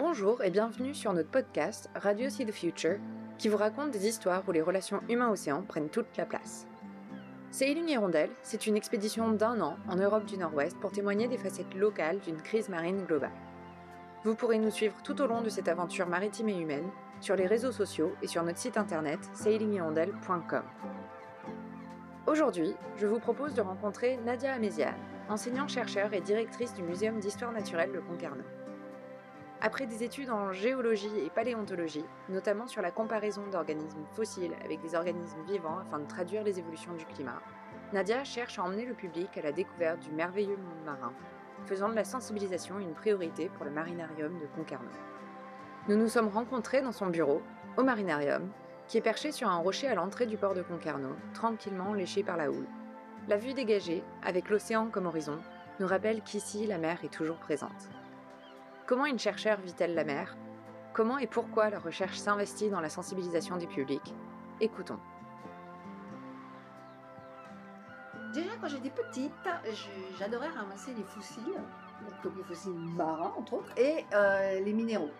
Bonjour et bienvenue sur notre podcast Radio See the Future qui vous raconte des histoires où les relations humains-océans prennent toute la place. Sailing Hirondelle, c'est une expédition d'un an en Europe du Nord-Ouest pour témoigner des facettes locales d'une crise marine globale. Vous pourrez nous suivre tout au long de cette aventure maritime et humaine sur les réseaux sociaux et sur notre site internet sailinghirondelle.com. Aujourd'hui, je vous propose de rencontrer Nadia Améziane, enseignante-chercheur et directrice du Muséum d'histoire naturelle de Concarneau. Après des études en géologie et paléontologie, notamment sur la comparaison d'organismes fossiles avec des organismes vivants afin de traduire les évolutions du climat, Nadia cherche à emmener le public à la découverte du merveilleux monde marin, faisant de la sensibilisation une priorité pour le marinarium de Concarneau. Nous nous sommes rencontrés dans son bureau, au marinarium, qui est perché sur un rocher à l'entrée du port de Concarneau, tranquillement léché par la houle. La vue dégagée, avec l'océan comme horizon, nous rappelle qu'ici la mer est toujours présente. Comment une chercheure vit-elle la mer? Comment et pourquoi la recherche s'investit dans la sensibilisation du public Écoutons. Déjà, quand j'étais petite, j'adorais ramasser les fossiles, donc les fossiles marins, entre autres, et euh, les minéraux.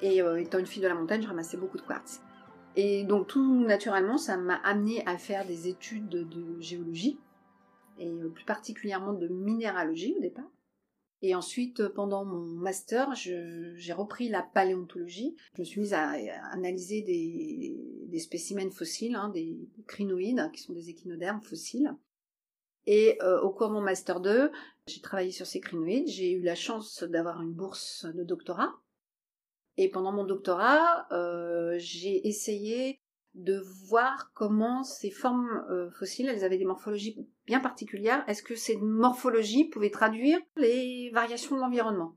Et euh, étant une fille de la montagne, je ramassais beaucoup de quartz. Et donc, tout naturellement, ça m'a amené à faire des études de, géologie, et euh, plus particulièrement de minéralogie au départ. Et ensuite, euh, pendant mon master, j'ai repris la paléontologie. Je me suis mise à, analyser des, spécimens fossiles, hein, des crinoïdes, qui sont des échinodermes fossiles. Et euh, au cours de mon master 2, j'ai travaillé sur ces crinoïdes. J'ai eu la chance d'avoir une bourse de doctorat. Et pendant mon doctorat, euh, j'ai essayé de voir comment ces formes euh, fossiles, elles avaient des morphologies bien particulières. Est-ce que ces morphologies pouvaient traduire les variations de l'environnement?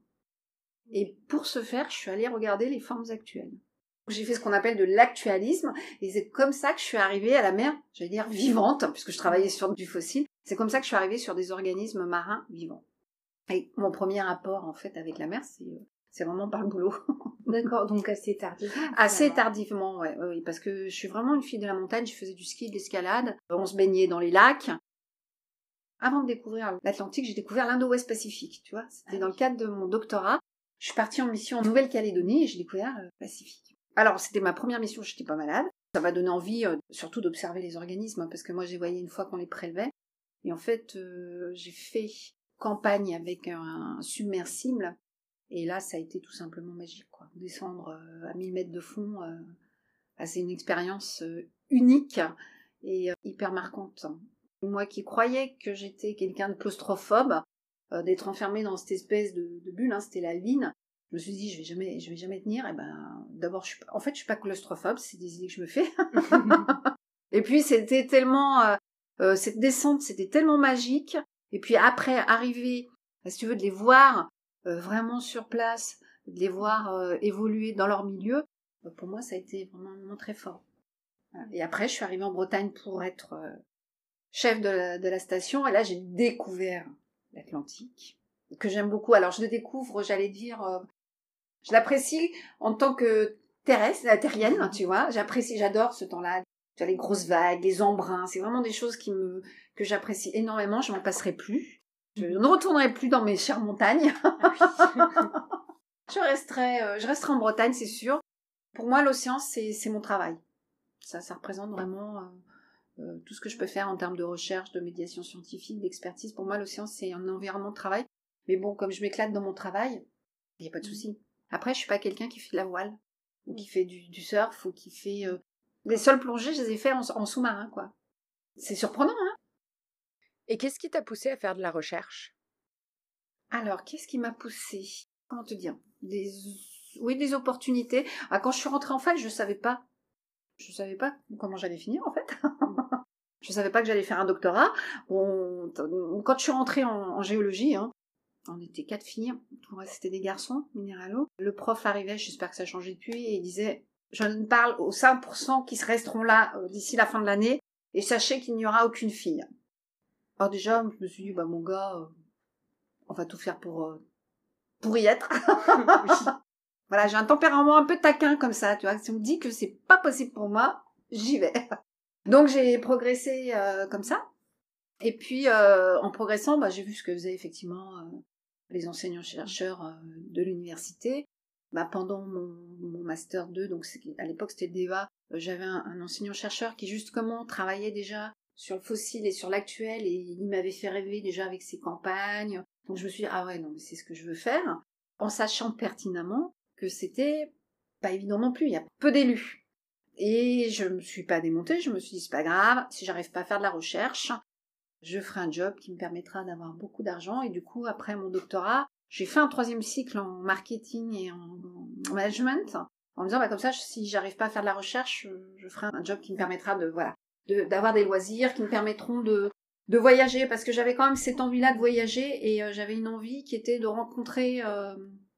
Et pour ce faire, je suis allée regarder les formes actuelles. J'ai fait ce qu'on appelle de l'actualisme, et c'est comme ça que je suis arrivée à la mer, j'allais dire vivante, puisque je travaillais sur du fossile. C'est comme ça que je suis arrivée sur des organismes marins vivants. Et mon premier rapport, en fait, avec la mer, c'est euh, c'est vraiment par le boulot. D'accord, donc assez tardivement. Assez tardivement, ouais, oui, parce que je suis vraiment une fille de la montagne, je faisais du ski, de l'escalade, on se baignait dans les lacs. Avant de découvrir l'Atlantique, j'ai découvert l'Indo-Ouest Pacifique, tu vois. C'était dans le cadre de mon doctorat. Je suis partie en mission en Nouvelle-Calédonie et j'ai découvert le Pacifique. Alors, c'était ma première mission, je n'étais pas malade. Ça m'a donné envie, euh, surtout d'observer les organismes, hein, parce que moi, j'ai voyé une fois qu'on les prélevait. Et en fait, euh, j'ai fait campagne avec un submersible et là, ça a été tout simplement magique. Quoi. Descendre euh, à 1000 mètres de fond, euh, bah, c'est une expérience euh, unique et hyper marquante. Moi qui croyais que j'étais quelqu'un de claustrophobe, d'être enfermée dans cette espèce de, bulle, hein, c'était la ligne, je me suis dit je vais jamais, je vais jamais tenir. Et ben, d'abord, je suis, en fait, je suis pas claustrophobe, c'est des idées que je me fais. et puis c'était tellement, cette descente, c'était tellement magique. Et puis après, arriver, si tu veux, de les voir vraiment sur place, de les voir euh, évoluer dans leur milieu, euh, pour moi, ça a été vraiment un très fort. Et après, je suis arrivée en Bretagne pour être chef de la, station, et là, j'ai découvert l'Atlantique, que j'aime beaucoup. Alors, je le découvre, j'allais dire, je l'apprécie en tant que terrestre, terrienne, tu vois. J'apprécie, j'adore ce temps-là. Les grosses vagues, les embruns, c'est vraiment des choses qui me, que j'apprécie énormément. Je m'en passerai plus. Je ne retournerai plus dans mes chères montagnes. je resterai, euh, je resterai en Bretagne, c'est sûr. Pour moi, l'océan, c'est, mon travail. Ça, ça représente vraiment euh, euh, tout ce que je peux faire en termes de recherche, de médiation scientifique, d'expertise. Pour moi, l'océan, c'est un environnement de travail. Mais bon, comme je m'éclate dans mon travail, il n'y a pas de souci. Après, je suis pas quelqu'un qui fait de la voile, ou qui fait du, surf, ou qui fait... Les seules plongées, je les ai fait en, en sous-marin, quoi. C'est surprenant, hein et qu'est-ce qui t'a poussé à faire de la recherche? Alors, qu'est-ce qui m'a poussé Comment te dire? Des... Oui, des opportunités. Ah, quand je suis rentrée en fac, je ne savais pas. Je ne savais pas comment j'allais finir, en fait. je ne savais pas que j'allais faire un doctorat. Quand je suis rentrée en, géologie, hein, on était quatre filles, tout le c'était des garçons, minéralo. Le prof arrivait, j'espère que ça a changé depuis, et il disait Je ne parle aux 5% qui se resteront là euh, d'ici la fin de l'année, et sachez qu'il n'y aura aucune fille. Alors déjà, je me suis dit, bah mon gars, euh, on va tout faire pour, euh, pour y être. voilà, j'ai un tempérament un peu taquin comme ça, tu vois. Si on me dit que c'est pas possible pour moi, j'y vais. Donc j'ai progressé euh, comme ça. Et puis en progressant, bah, j'ai vu ce que faisaient effectivement les enseignants-chercheurs de l'université. bah, pendant mon, master 2, donc à l'époque c'était le euh, j'avais un, enseignant-chercheur qui justement travaillait déjà sur le fossile et sur l'actuel et il m'avait fait rêver déjà avec ses campagnes. Donc je me suis dit, ah ouais, non, mais c'est ce que je veux faire, en sachant pertinemment que c'était pas évident non plus, il y a peu d'élus. Et je me suis pas démontée, je me suis dit, c'est pas grave, si j'arrive pas à faire de la recherche, je ferai un job qui me permettra d'avoir beaucoup d'argent. Et du coup, après mon doctorat, j'ai fait un troisième cycle en marketing et en, management, en me disant, bah, comme ça, si j'arrive pas à faire de la recherche, je ferai un job qui me permettra de, voilà, d'avoir des loisirs, qui me permettront de, de voyager, parce que j'avais quand même cette envie-là de voyager, et euh, j'avais une envie qui était de rencontrer euh,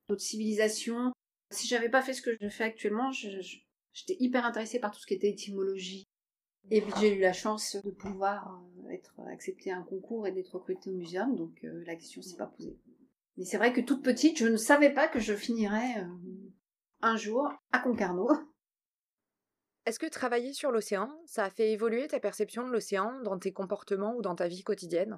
d'autres civilisations. Si j'avais pas fait ce que je fais actuellement, j'étais hyper intéressée par tout ce qui était étymologie. Et puis j'ai eu la chance de pouvoir euh, être acceptée à un concours et d'être recrutée au muséum, donc la question s'est pas posée. Mais c'est vrai que toute petite, je ne savais pas que je finirais un jour à Concarneau. Est-ce que travailler sur l'océan, ça a fait évoluer ta perception de l'océan dans tes comportements ou dans ta vie quotidienne?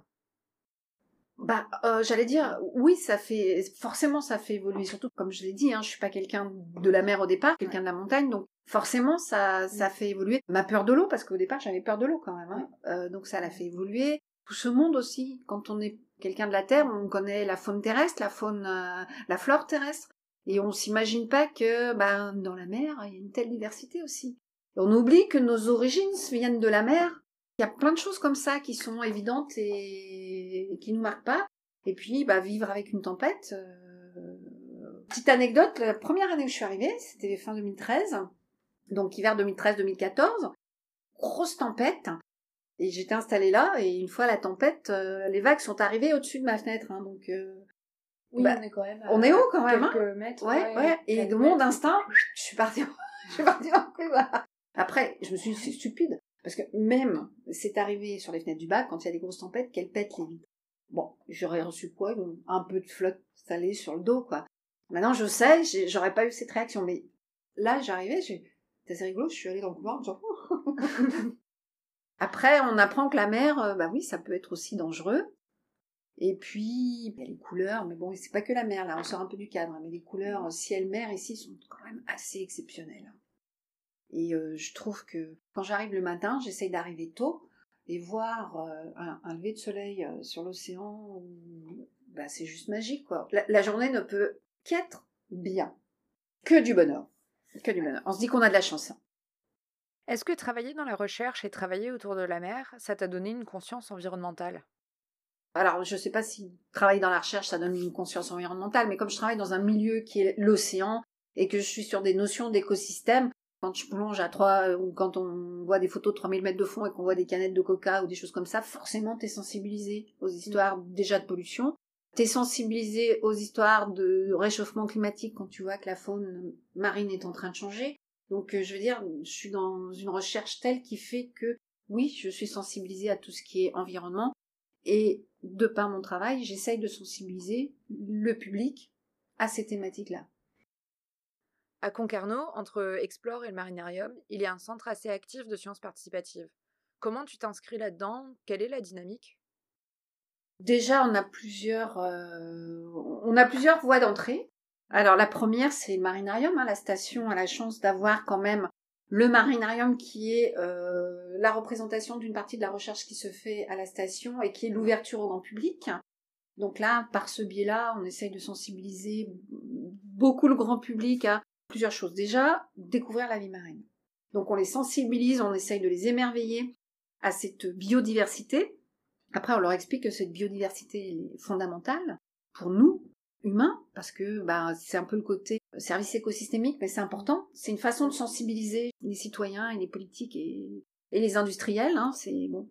Bah, euh, j'allais dire, oui, ça fait forcément ça fait évoluer. Surtout, comme je l'ai dit, hein, je suis pas quelqu'un de la mer au départ, quelqu'un de la montagne, donc forcément ça ça fait évoluer ma peur de l'eau parce qu'au départ j'avais peur de l'eau quand même. Hein. Euh, donc ça l'a fait évoluer. Tout ce monde aussi, quand on est quelqu'un de la terre, on connaît la faune terrestre, la faune, euh, la flore terrestre, et on s'imagine pas que, ben, dans la mer, il y a une telle diversité aussi on oublie que nos origines viennent de la mer. Il y a plein de choses comme ça qui sont évidentes et qui nous marquent pas. Et puis, bah, vivre avec une tempête. Euh, petite anecdote, la première année où je suis arrivée, c'était fin 2013, donc hiver 2013-2014, grosse tempête. Et j'étais installée là, et une fois la tempête, euh, les vagues sont arrivées au-dessus de ma fenêtre. Hein, donc, euh, oui, bah, on est quand même. on est haut quand même. Quelques mètres. Ouais, ouais. Et de mon instinct, je suis partie, je suis partie en couloir. Après, je me suis dit, c'est stupide. Parce que même, c'est arrivé sur les fenêtres du bac, quand il y a des grosses tempêtes, qu'elles pètent les vitres. Bon, j'aurais reçu quoi? Un peu de flotte salée sur le dos, quoi. Maintenant, je sais, j'aurais pas eu cette réaction. Mais là, j'arrivais. C'est rigolo, je suis allée dans le couloir Après, on apprend que la mer, euh, bah oui, ça peut être aussi dangereux. Et puis, les couleurs, mais bon, c'est pas que la mer, là, on sort un peu du cadre, mais les couleurs ciel-mer ici sont quand même assez exceptionnelles. Et euh, je trouve que quand j'arrive le matin, j'essaye d'arriver tôt et voir euh, un, lever de soleil euh, sur l'océan, bah, c'est juste magique quoi. La, journée ne peut qu'être bien, que du bonheur, que du bonheur. On se dit qu'on a de la chance. Hein. Est-ce que travailler dans la recherche et travailler autour de la mer, ça t'a donné une conscience environnementale? Alors, je ne sais pas si travailler dans la recherche, ça donne une conscience environnementale, mais comme je travaille dans un milieu qui est l'océan et que je suis sur des notions d'écosystème, quand je plonge à 3 ou quand on voit des photos de 3000 mètres de fond et qu'on voit des canettes de coca ou des choses comme ça, forcément t'es sensibilisé aux histoires déjà de pollution. T'es sensibilisé aux histoires de réchauffement climatique quand tu vois que la faune marine est en train de changer. Donc euh, je veux dire, je suis dans une recherche telle qui fait que oui, je suis sensibilisée à tout ce qui est environnement et de par mon travail, j'essaye de sensibiliser le public à ces thématiques-là. À Concarneau, entre Explore et le Marinarium, il y a un centre assez actif de sciences participatives. Comment tu t'inscris là-dedans? Quelle est la dynamique? Déjà, on a plusieurs, euh, on a plusieurs voies d'entrée. Alors la première, c'est le Marinarium. Hein. La station a la chance d'avoir quand même le Marinarium qui est euh, la représentation d'une partie de la recherche qui se fait à la station et qui est l'ouverture au grand public. Donc là, par ce biais-là, on essaye de sensibiliser beaucoup le grand public à plusieurs choses. Déjà, découvrir la vie marine. Donc on les sensibilise, on essaye de les émerveiller à cette biodiversité. Après, on leur explique que cette biodiversité est fondamentale pour nous, humains, parce que bah, c'est un peu le côté service écosystémique, mais c'est important. C'est une façon de sensibiliser les citoyens et les politiques et, les industriels. Hein.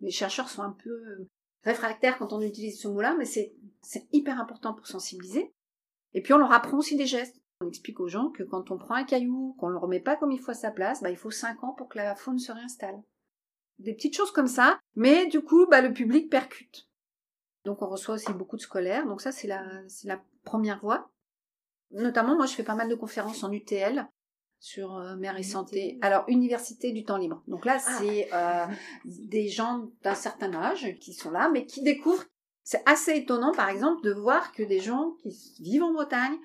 Les chercheurs sont un peu réfractaires quand on utilise ce mot-là, mais c'est hyper important pour sensibiliser. Et puis on leur apprend aussi des gestes. On explique aux gens que quand on prend un caillou, qu'on ne le remet pas comme il faut à sa place, bah, il faut 5 ans pour que la faune se réinstalle. Des petites choses comme ça, mais du coup, bah, le public percute. Donc on reçoit aussi beaucoup de scolaires, donc ça c'est la, c'est la première voie. Notamment, moi je fais pas mal de conférences en UTL sur euh, mer et santé. Alors, université du temps libre. Donc là, ah. c'est euh, des gens d'un certain âge qui sont là, mais qui découvrent. C'est assez étonnant, par exemple, de voir que des gens qui vivent en Bretagne,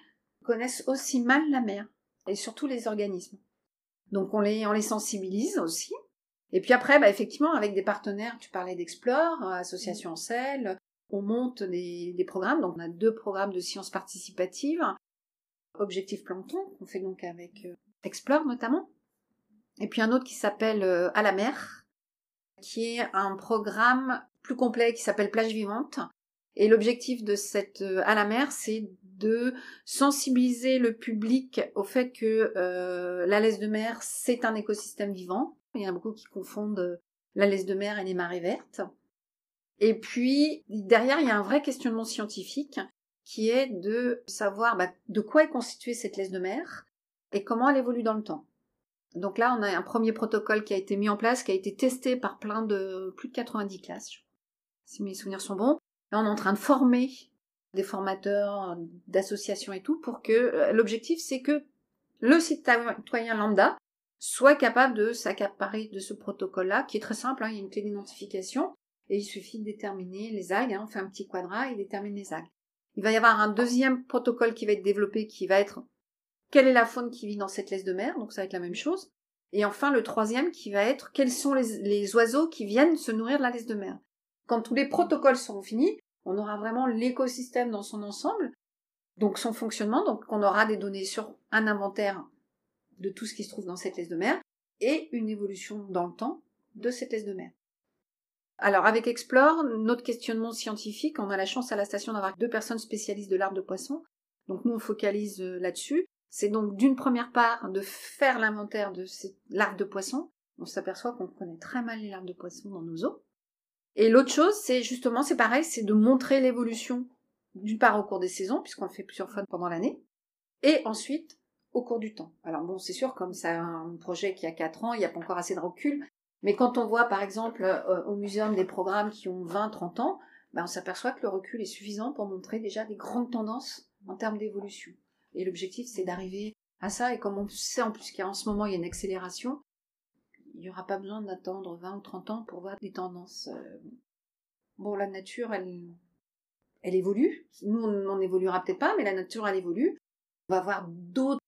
connaissent aussi mal la mer. et surtout les organismes. Donc on les, on les sensibilise aussi. Et puis après, bah, effectivement, avec des partenaires, tu parlais d'Explore, euh, Association selle, on monte des, des, programmes. Donc on a deux programmes de sciences participatives. Objectif Plancton, qu'on fait donc avec euh, Explore notamment. Et puis un autre qui s'appelle euh, À la mer, qui est un programme plus complet qui s'appelle Plage vivante. Et l'objectif de cette à la mer, c'est de sensibiliser le public au fait que la laisse de mer, c'est un écosystème vivant, il y en a beaucoup qui confondent euh, la laisse de mer et les marées vertes. Et puis, derrière, il y a un vrai questionnement scientifique qui est de savoir bah, de quoi est constituée cette laisse de mer et comment elle évolue dans le temps. Donc là, on a un premier protocole qui a été mis en place, qui a été testé par plein de plus de 90 classes, si mes souvenirs sont bons. On est en train de former des formateurs, d'associations et tout, pour que euh, l'objectif, c'est que le citoyen lambda soit capable de s'accaparer de ce protocole-là, qui est très simple, hein, il y a une clé d'identification, et il suffit de déterminer les algues, on fait un petit quadrat et détermine les algues. Il va y avoir un deuxième protocole qui va être développé, qui va être quelle est la faune qui vit dans cette laisse de mer, donc ça va être la même chose. Et enfin le troisième qui va être quels sont les, les oiseaux qui viennent se nourrir de la laisse de mer. Quand tous les protocoles seront finis, on aura vraiment l'écosystème dans son ensemble, donc son fonctionnement, donc on aura des données sur un inventaire de tout ce qui se trouve dans cette laisse de mer et une évolution dans le temps de cette laisse de mer. Alors avec Explore, notre questionnement scientifique, on a la chance à la station d'avoir deux personnes spécialistes de l'arbre de poisson. Donc nous on focalise euh, là-dessus. C'est donc d'une première part de faire l'inventaire de l'arbre de poisson. On s'aperçoit qu'on connaît très mal les larves de poisson dans nos eaux. Et l'autre chose, c'est justement, c'est pareil, c'est de montrer l'évolution d'une part au cours des saisons, puisqu'on fait plusieurs fois pendant l'année, et ensuite au cours du temps. Alors bon, c'est sûr, comme c'est un projet qui a 4 ans, il n'y a pas encore assez de recul, mais quand on voit par exemple euh, au muséum des programmes qui ont 20-30 ans, ben, on s'aperçoit que le recul est suffisant pour montrer déjà des grandes tendances en termes d'évolution. Et l'objectif, c'est d'arriver à ça, et comme on sait en plus qu'en ce moment il y a une accélération, il n'y aura pas besoin d'attendre 20 ou 30 ans pour voir des tendances. Euh. Bon, la nature, elle, elle évolue. Nous, on n'en évoluera peut-être pas, mais la nature, elle évolue. On va voir d'autres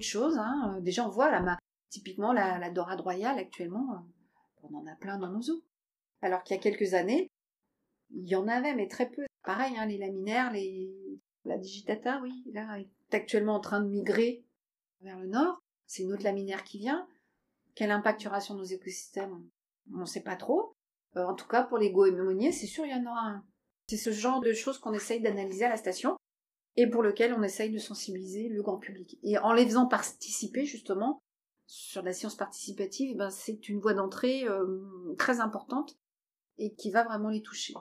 choses. Hein. Déjà, on voit là, typiquement la, la, dorade royale actuellement, euh, on en a plein dans nos eaux. Alors qu'il y a quelques années, il y en avait, mais très peu. Pareil, hein, les laminaires, la digitata, oui, là, est actuellement en train de migrer vers le nord. C'est une autre laminaire qui vient. Quel impact il y aura sur nos écosystèmes On ne sait pas trop. Euh, en tout cas, pour les goémoniers, c'est sûr, il y en aura un. C'est ce genre de choses qu'on essaye d'analyser à la station et pour lequel on essaye de sensibiliser le grand public. Et en les faisant participer justement sur la science participative, ben c'est une voie d'entrée euh, très importante et qui va vraiment les toucher.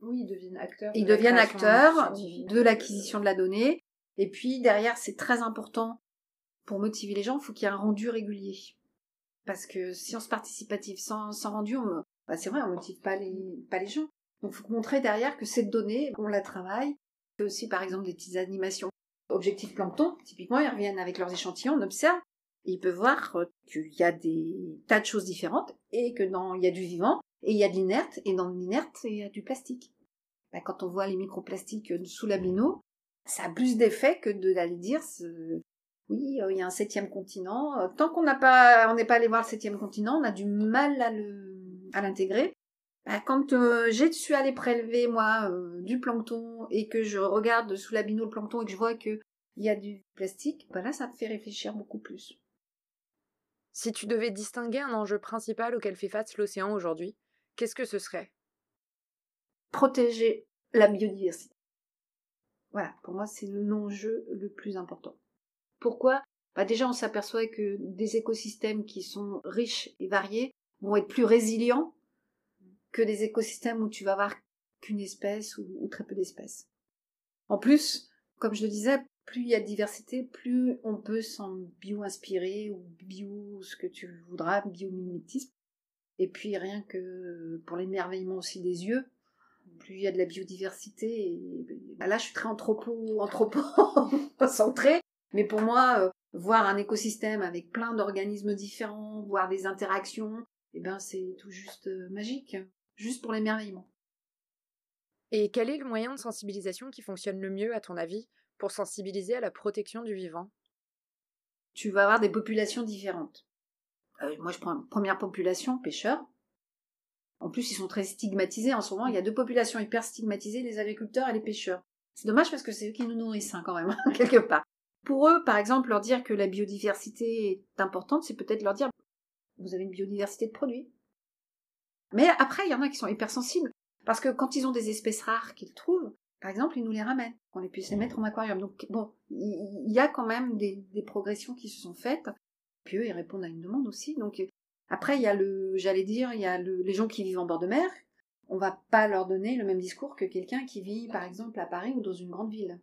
Oui, ils deviennent acteurs. Ils deviennent acteurs de l'acquisition de la donnée. Et puis derrière, c'est très important pour motiver les gens, il faut qu'il y ait un rendu régulier. Parce que science participative sans, sans rendu, bah, c'est vrai, on motive pas les, pas les gens. Donc il faut montrer derrière que cette donnée, on la travaille, aussi par exemple des petites animations. Objectif plancton, typiquement, ils reviennent avec leurs échantillons, on observe, ils peuvent voir euh, qu'il y a des tas de choses différentes, et que dans, il y a du vivant, et il y a de l'inerte, et dans l'inerte, il y a du plastique. Ben, quand on voit les microplastiques sous l'abino, ça a plus d'effet que d'aller dire, oui, euh, il y a un septième continent. Euh, tant qu'on n'a pas, on n'est pas allé voir le septième continent, on a du mal à le, à l'intégrer. Bah, quand euh, j'ai suis allé prélever moi euh, du plancton et que je regarde sous la le plancton et que je vois qu'il y a du plastique, bah là ça me fait réfléchir beaucoup plus. Si tu devais distinguer un enjeu principal auquel fait face l'océan aujourd'hui, qu'est-ce que ce serait? Protéger la biodiversité. Voilà, pour moi c'est l'enjeu le plus important. Pourquoi? Bah Déjà on s'aperçoit que des écosystèmes qui sont riches et variés vont être plus résilients que des écosystèmes où tu vas avoir qu'une espèce ou, très peu d'espèces. En plus, comme je le disais, plus il y a de diversité, plus on peut s'en bio-inspirer ou bio ce que tu voudras, bio-mimétisme. Et puis rien que pour l'émerveillement aussi des yeux, plus il y a de la biodiversité. Bah là, je suis très anthropo, anthropo centré, mais pour moi, euh, voir un écosystème avec plein d'organismes différents, voir des interactions, eh ben c'est tout juste euh, magique juste pour l'émerveillement. Et quel est le moyen de sensibilisation qui fonctionne le mieux, à ton avis, pour sensibiliser à la protection du vivant? Tu vas avoir des populations différentes. Euh, moi, je prends une première population, pêcheurs. En plus, ils sont très stigmatisés en ce moment. Il y a deux populations hyper stigmatisées, les agriculteurs et les pêcheurs. C'est dommage parce que c'est eux qui nous nourrissent, hein, quand même, quelque part. Pour eux, par exemple, leur dire que la biodiversité est importante, c'est peut-être leur dire vous avez une biodiversité de produits. Mais après, il y en a qui sont hypersensibles. Parce que quand ils ont des espèces rares qu'ils trouvent, par exemple, ils nous les ramènent, qu'on les puisse les mettre en aquarium. Donc, bon, il y a quand même des, progressions qui se sont faites. Puis eux, ils répondent à une demande aussi. Donc, après, il y a le, j'allais dire, il y a les gens qui vivent en bord de mer. On va pas leur donner le même discours que quelqu'un qui vit, par exemple, à Paris ou dans une grande ville.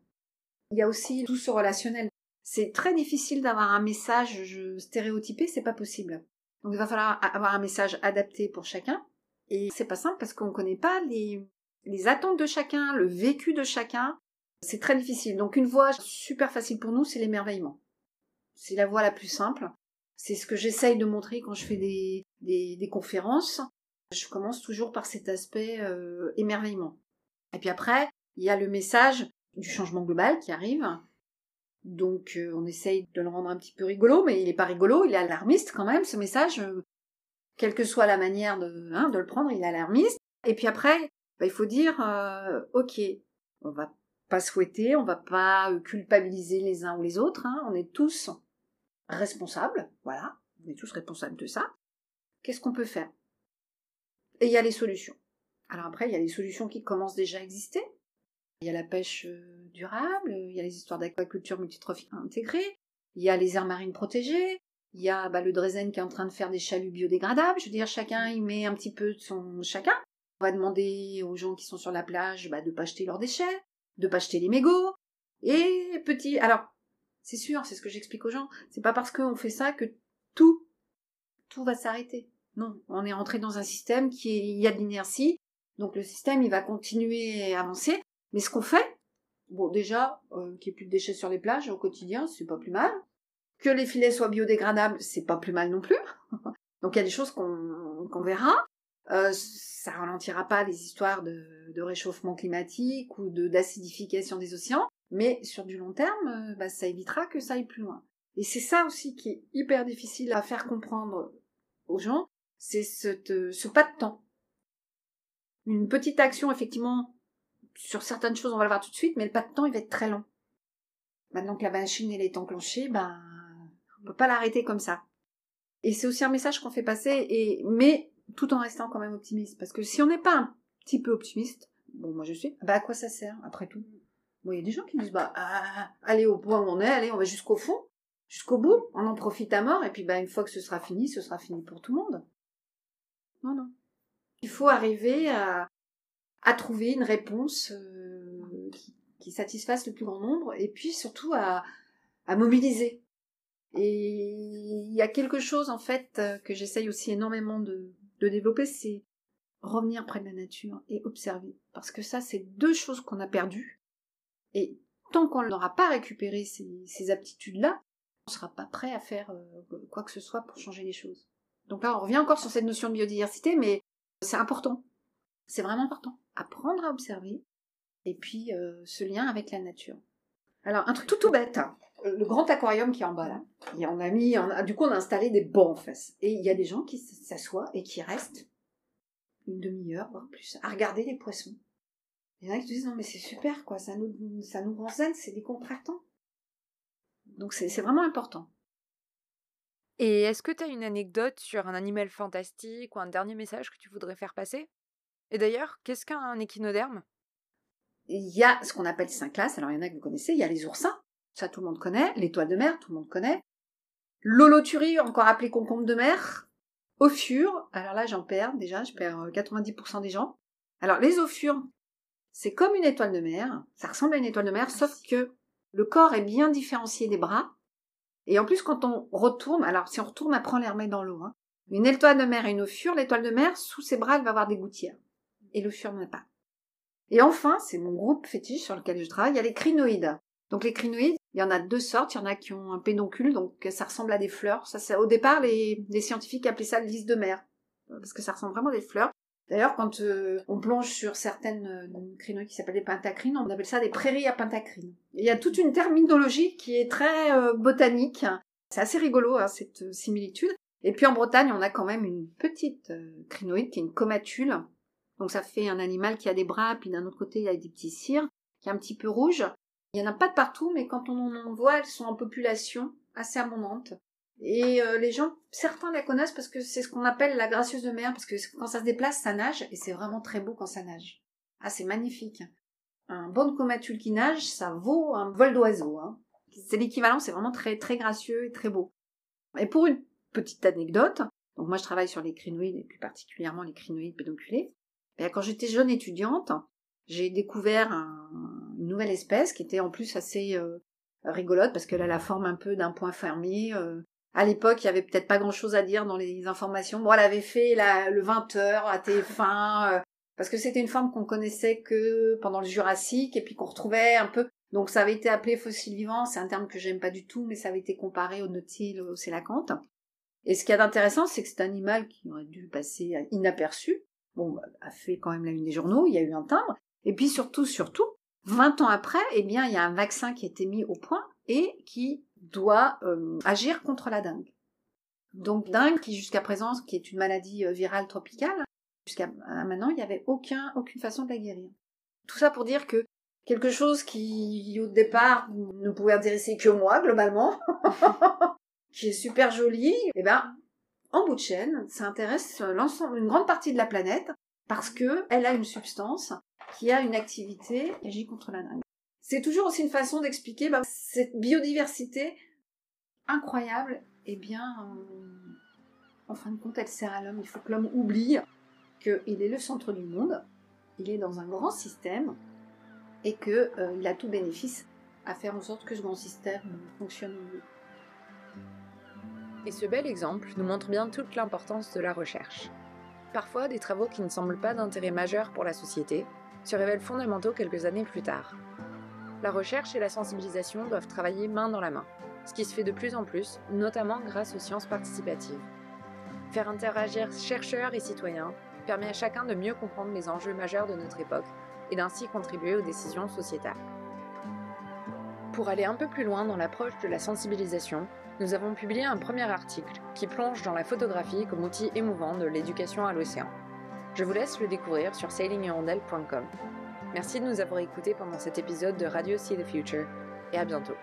Il y a aussi tout ce relationnel. C'est très difficile d'avoir un message stéréotypé, c'est pas possible. Donc il va falloir avoir un message adapté pour chacun. Et c'est pas simple parce qu'on ne connaît pas les, attentes de chacun, le vécu de chacun. C'est très difficile. Donc une voie super facile pour nous, c'est l'émerveillement. C'est la voie la plus simple. C'est ce que j'essaye de montrer quand je fais des, des, conférences. Je commence toujours par cet aspect euh, émerveillement. Et puis après, il y a le message du changement global qui arrive. Donc euh, on essaye de le rendre un petit peu rigolo, mais il n'est pas rigolo, il est alarmiste quand même, ce message quelle que soit la manière de, hein, de le prendre, il est alarmiste. Et puis après, bah, il faut dire, euh, ok, on va pas souhaiter, on va pas euh, culpabiliser les uns ou les autres, hein, on est tous responsables, voilà, on est tous responsables de ça. Qu'est-ce qu'on peut faire? Et il y a les solutions. Alors après, il y a les solutions qui commencent déjà à exister. Il y a la pêche euh, durable, il y a les histoires d'aquaculture multitrophique intégrée, il y a les aires marines protégées, il y a bah, le Dresden qui est en train de faire des chaluts biodégradables. Je veux dire, chacun il met un petit peu de son chacun. On va demander aux gens qui sont sur la plage bah, de pas jeter leurs déchets, de pas jeter les mégots. Et petit, alors c'est sûr, c'est ce que j'explique aux gens. C'est pas parce qu'on fait ça que tout, tout va s'arrêter. Non, on est rentré dans un système qui est, il y a de l'inertie, donc le système il va continuer à avancer. Mais ce qu'on fait, bon déjà, euh, qu'il n'y ait plus de déchets sur les plages au quotidien, c'est pas plus mal. Que les filets soient biodégradables, c'est pas plus mal non plus. Donc il y a des choses qu'on verra. Euh, ça ralentira pas les histoires de, de réchauffement climatique ou d'acidification des océans, mais sur du long terme, euh, bah, ça évitera que ça aille plus loin. Et c'est ça aussi qui est hyper difficile à faire comprendre aux gens, c'est ce, ce pas de temps. Une petite action, effectivement, sur certaines choses, on va le voir tout de suite, mais le pas de temps, il va être très long. Maintenant que la machine, elle est enclenchée, ben, on peut pas l'arrêter comme ça. Et c'est aussi un message qu'on fait passer, et mais tout en restant quand même optimiste. Parce que si on n'est pas un petit peu optimiste, bon, moi je suis, bah à quoi ça sert, après tout? Bon, il y a des gens qui disent, bah, ah, allez au point où on est, allez, on va jusqu'au fond, jusqu'au bout, on en profite à mort, et puis bah, une fois que ce sera fini, ce sera fini pour tout le monde. Non, non. Il faut arriver à, à trouver une réponse euh, qui, satisfasse le plus grand nombre, et puis surtout à, à mobiliser. Et il y a quelque chose en fait euh, que j'essaye aussi énormément de, développer, c'est revenir près de la nature et observer. Parce que ça, c'est deux choses qu'on a perdues. Et tant qu'on n'aura pas récupéré ces, aptitudes-là, on ne sera pas prêt à faire euh, quoi que ce soit pour changer les choses. Donc là, on revient encore sur cette notion de biodiversité, mais c'est important. C'est vraiment important. Apprendre à observer et puis euh, ce lien avec la nature. Alors, un truc tout tout bête. Hein le grand aquarium qui est en bas là. Et on a mis, du coup, on a installé des bancs en face. Et il y a des gens qui s'assoient et qui restent une demi-heure, voire plus, à regarder les poissons. Il y en a qui disent non mais c'est super quoi, ça nous, ça nous rend zen, c'est décontractant. Donc c'est vraiment important. Et est-ce que tu as une anecdote sur un animal fantastique ou un dernier message que tu voudrais faire passer? Et d'ailleurs, qu'est-ce qu'un échinoderme? Il y a ce qu'on appelle cinq classes, alors il y en a que vous connaissez, il y a les oursins, ça tout le monde connaît, l'étoile de mer, tout le monde connaît, l'holoturie, encore appelée concombre de mer, ophur, alors là j'en perds déjà, je perds 90% euh, des gens. Alors les ophures, c'est comme une étoile de mer, ça ressemble à une étoile de mer, sauf que le corps est bien différencié des bras, et en plus quand on retourne, alors si on retourne, elle prend les remet dans l'eau. Hein. Une étoile de mer et une ophure, l'étoile de mer, sous ses bras, elle va avoir des gouttières, et l'ophur n'en a pas. Et enfin, c'est mon groupe fétiche sur lequel je travaille, il y a les crinoïdes. Donc les crinoïdes, il y en a deux sortes. Il y en a qui ont un pédoncule, donc ça ressemble à des fleurs. Ça, au départ, les, scientifiques appelaient ça le lys de mer, parce que ça ressemble vraiment à des fleurs. D'ailleurs, quand euh, on plonge sur certaines euh, crinoïdes qui s'appellent des pentacrines, on appelle ça des prairies à pentacrines. Il y a toute une terminologie qui est très euh, botanique C'est assez rigolo, hein, cette similitude. Et puis en Bretagne, on a quand même une petite crinoïde qui est une comatule. Donc ça fait un animal qui a des bras, puis d'un autre côté, il y a des petits cires, qui est un petit peu rouge. Il n'y en a pas de partout, mais quand on en voit, elles sont en population assez abondante. Et euh, les gens, certains la connaissent parce que c'est ce qu'on appelle la gracieuse de mer, parce que quand ça se déplace, ça nage, et c'est vraiment très beau quand ça nage. Ah, c'est magnifique. Un bon comatule qui nage, ça vaut un vol d'oiseau. Hein. C'est l'équivalent, c'est vraiment très très gracieux et très beau. Et pour une petite anecdote, donc moi je travaille sur les crinoïdes, et plus particulièrement les crinoïdes pédonculés. Et quand j'étais jeune étudiante, j'ai découvert une nouvelle espèce qui était en plus assez euh, rigolote parce qu'elle a la forme un peu d'un point fermé. Euh, à l'époque, il y avait peut-être pas grand-chose à dire dans les informations. Bon, elle avait fait le 20 heures à TF1 euh, parce que c'était une forme qu'on connaissait que pendant le Jurassique et puis qu'on retrouvait un peu. Donc ça avait été appelé fossile vivant. C'est un terme que j'aime pas du tout, mais ça avait été comparé au nautile, au sélacanthe. Et ce qui est intéressant, c'est que cet animal qui aurait dû passer inaperçu, bah, a fait quand même la une des journaux. Il y a eu un timbre. Et puis surtout, surtout, 20 ans après, eh bien, il y a un vaccin qui a été mis au point et qui doit euh, agir contre la dengue. Donc dengue, qui jusqu'à présent, qui est une maladie euh, virale tropicale, jusqu'à maintenant, il n'y avait aucun, aucune façon de la guérir. Tout ça pour dire que quelque chose qui, au départ, ne pouvait intéresser que moi, globalement, qui est super joli, eh ben, en bout de chaîne, ça intéresse l'ensemble, une grande partie de la planète, parce que elle a une substance qui a une activité qui agit contre la dengue. C'est toujours aussi une façon d'expliquer bah, cette biodiversité incroyable. Eh bien, euh, en fin de compte, elle sert à l'homme. Il faut que l'homme oublie qu'il est le centre du monde, il est dans un grand système et qu'il euh, a tout bénéfice à faire en sorte que ce grand système fonctionne mieux. Et ce bel exemple nous montre bien toute l'importance de la recherche. Parfois, des travaux qui ne semblent pas d'intérêt majeur pour la société se révèlent fondamentaux quelques années plus tard. La recherche et la sensibilisation doivent travailler main dans la main, ce qui se fait de plus en plus, notamment grâce aux sciences participatives. Faire interagir chercheurs et citoyens permet à chacun de mieux comprendre les enjeux majeurs de notre époque et d'ainsi contribuer aux décisions sociétales. Pour aller un peu plus loin dans l'approche de la sensibilisation, nous avons publié un premier article qui plonge dans la photographie comme outil émouvant de l'éducation à l'océan. Je vous laisse le découvrir sur sailinghirondelle.com. Merci de nous avoir écoutés pendant cet épisode de Radio See the Future et à bientôt.